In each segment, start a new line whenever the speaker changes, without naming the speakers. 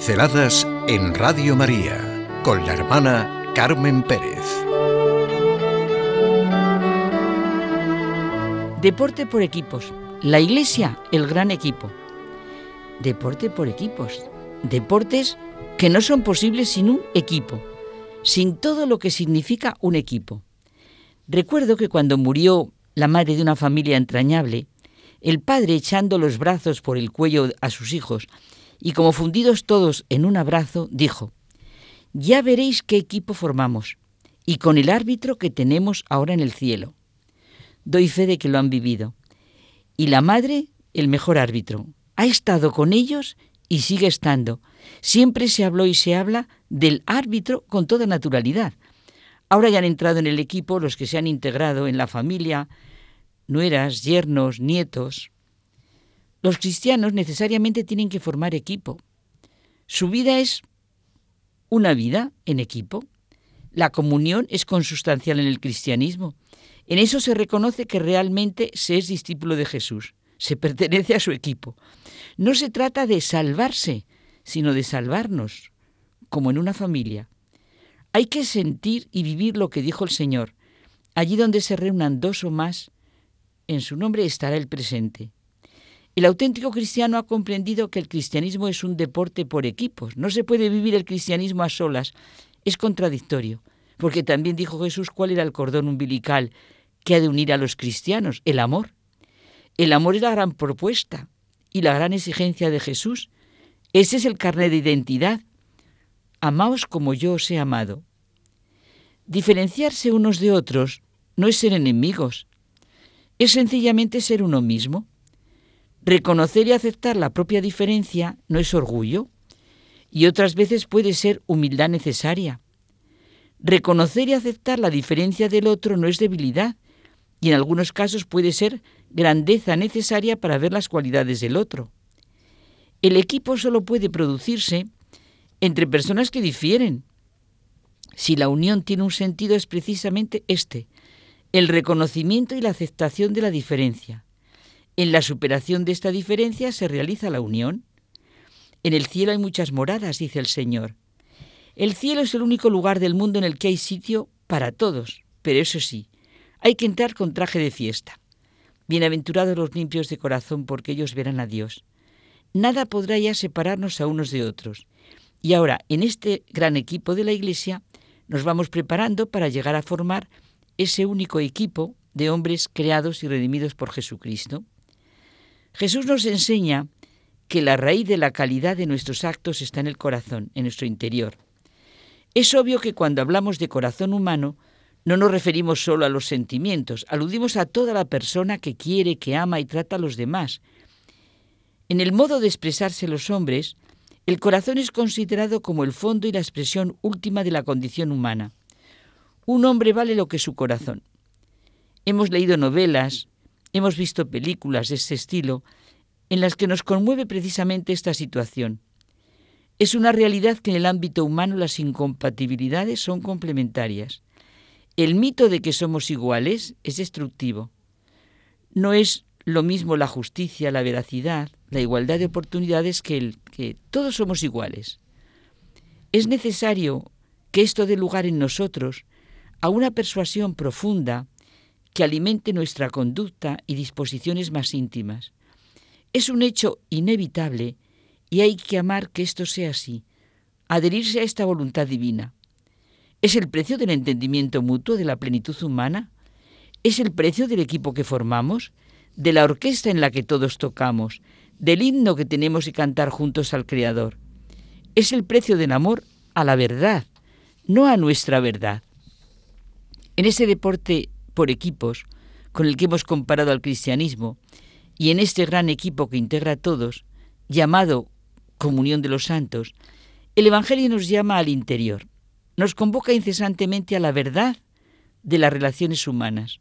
Pinceladas en Radio María con la hermana Carmen Pérez.
Deporte por equipos. La iglesia, el gran equipo. Deporte por equipos. Deportes que no son posibles sin un equipo, sin todo lo que significa un equipo. Recuerdo que cuando murió la madre de una familia entrañable, el padre echando los brazos por el cuello a sus hijos y como fundidos todos en un abrazo, dijo, Ya veréis qué equipo formamos, y con el árbitro que tenemos ahora en el cielo. Doy fe de que lo han vivido. Y la madre, el mejor árbitro, ha estado con ellos y sigue estando. Siempre se habló y se habla del árbitro con toda naturalidad. Ahora ya han entrado en el equipo los que se han integrado en la familia, nueras, yernos, nietos. Los cristianos necesariamente tienen que formar equipo. Su vida es una vida en equipo. La comunión es consustancial en el cristianismo. En eso se reconoce que realmente se es discípulo de Jesús, se pertenece a su equipo. No se trata de salvarse, sino de salvarnos, como en una familia. Hay que sentir y vivir lo que dijo el Señor. Allí donde se reúnan dos o más, en su nombre estará el presente. El auténtico cristiano ha comprendido que el cristianismo es un deporte por equipos. No se puede vivir el cristianismo a solas. Es contradictorio, porque también dijo Jesús cuál era el cordón umbilical que ha de unir a los cristianos, el amor. El amor es la gran propuesta y la gran exigencia de Jesús. Ese es el carnet de identidad. Amaos como yo os he amado. Diferenciarse unos de otros no es ser enemigos, es sencillamente ser uno mismo. Reconocer y aceptar la propia diferencia no es orgullo y otras veces puede ser humildad necesaria. Reconocer y aceptar la diferencia del otro no es debilidad y en algunos casos puede ser grandeza necesaria para ver las cualidades del otro. El equipo solo puede producirse entre personas que difieren. Si la unión tiene un sentido es precisamente este, el reconocimiento y la aceptación de la diferencia. En la superación de esta diferencia se realiza la unión. En el cielo hay muchas moradas, dice el Señor. El cielo es el único lugar del mundo en el que hay sitio para todos, pero eso sí, hay que entrar con traje de fiesta. Bienaventurados los limpios de corazón, porque ellos verán a Dios. Nada podrá ya separarnos a unos de otros. Y ahora, en este gran equipo de la Iglesia, nos vamos preparando para llegar a formar ese único equipo de hombres creados y redimidos por Jesucristo. Jesús nos enseña que la raíz de la calidad de nuestros actos está en el corazón, en nuestro interior. Es obvio que cuando hablamos de corazón humano, no nos referimos solo a los sentimientos, aludimos a toda la persona que quiere, que ama y trata a los demás. En el modo de expresarse los hombres, el corazón es considerado como el fondo y la expresión última de la condición humana. Un hombre vale lo que su corazón. Hemos leído novelas, Hemos visto películas de este estilo en las que nos conmueve precisamente esta situación. Es una realidad que en el ámbito humano las incompatibilidades son complementarias. El mito de que somos iguales es destructivo. No es lo mismo la justicia, la veracidad, la igualdad de oportunidades que el que todos somos iguales. Es necesario que esto dé lugar en nosotros a una persuasión profunda que alimente nuestra conducta y disposiciones más íntimas. Es un hecho inevitable y hay que amar que esto sea así, adherirse a esta voluntad divina. ¿Es el precio del entendimiento mutuo de la plenitud humana? ¿Es el precio del equipo que formamos? ¿De la orquesta en la que todos tocamos? ¿Del himno que tenemos que cantar juntos al Creador? Es el precio del amor a la verdad, no a nuestra verdad. En ese deporte por equipos, con el que hemos comparado al cristianismo, y en este gran equipo que integra a todos, llamado comunión de los santos, el Evangelio nos llama al interior, nos convoca incesantemente a la verdad de las relaciones humanas,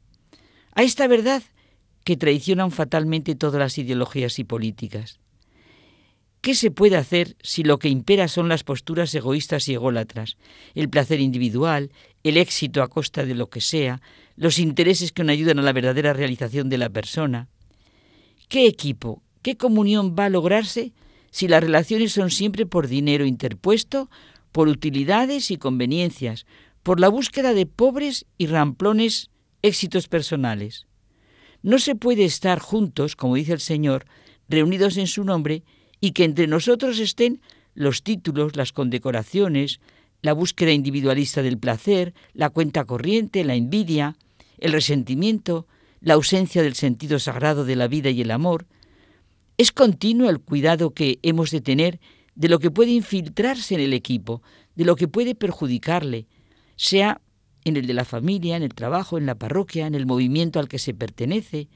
a esta verdad que traicionan fatalmente todas las ideologías y políticas. ¿Qué se puede hacer si lo que impera son las posturas egoístas y ególatras, el placer individual, el éxito a costa de lo que sea, los intereses que no ayudan a la verdadera realización de la persona? ¿Qué equipo, qué comunión va a lograrse si las relaciones son siempre por dinero interpuesto, por utilidades y conveniencias, por la búsqueda de pobres y ramplones éxitos personales. No se puede estar juntos, como dice el Señor, reunidos en su nombre, y que entre nosotros estén los títulos, las condecoraciones, la búsqueda individualista del placer, la cuenta corriente, la envidia, el resentimiento, la ausencia del sentido sagrado de la vida y el amor. Es continuo el cuidado que hemos de tener de lo que puede infiltrarse en el equipo, de lo que puede perjudicarle, sea en el de la familia, en el trabajo, en la parroquia, en el movimiento al que se pertenece,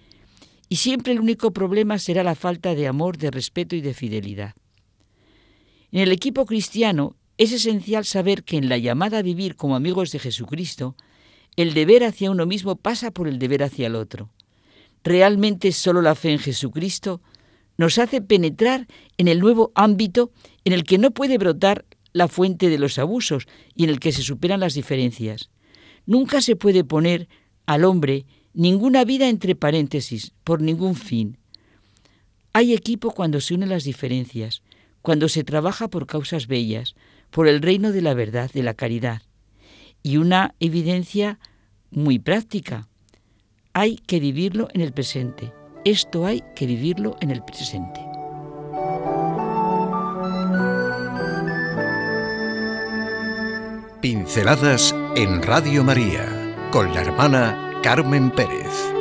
y siempre el único problema será la falta de amor, de respeto y de fidelidad. En el equipo cristiano es esencial saber que en la llamada a vivir como amigos de Jesucristo, el deber hacia uno mismo pasa por el deber hacia el otro. Realmente solo la fe en Jesucristo nos hace penetrar en el nuevo ámbito en el que no puede brotar la fuente de los abusos y en el que se superan las diferencias. Nunca se puede poner al hombre ninguna vida entre paréntesis, por ningún fin. Hay equipo cuando se unen las diferencias, cuando se trabaja por causas bellas, por el reino de la verdad, de la caridad. Y una evidencia muy práctica. Hay que vivirlo en el presente. Esto hay que vivirlo en el presente.
Pinceladas en Radio María con la hermana Carmen Pérez.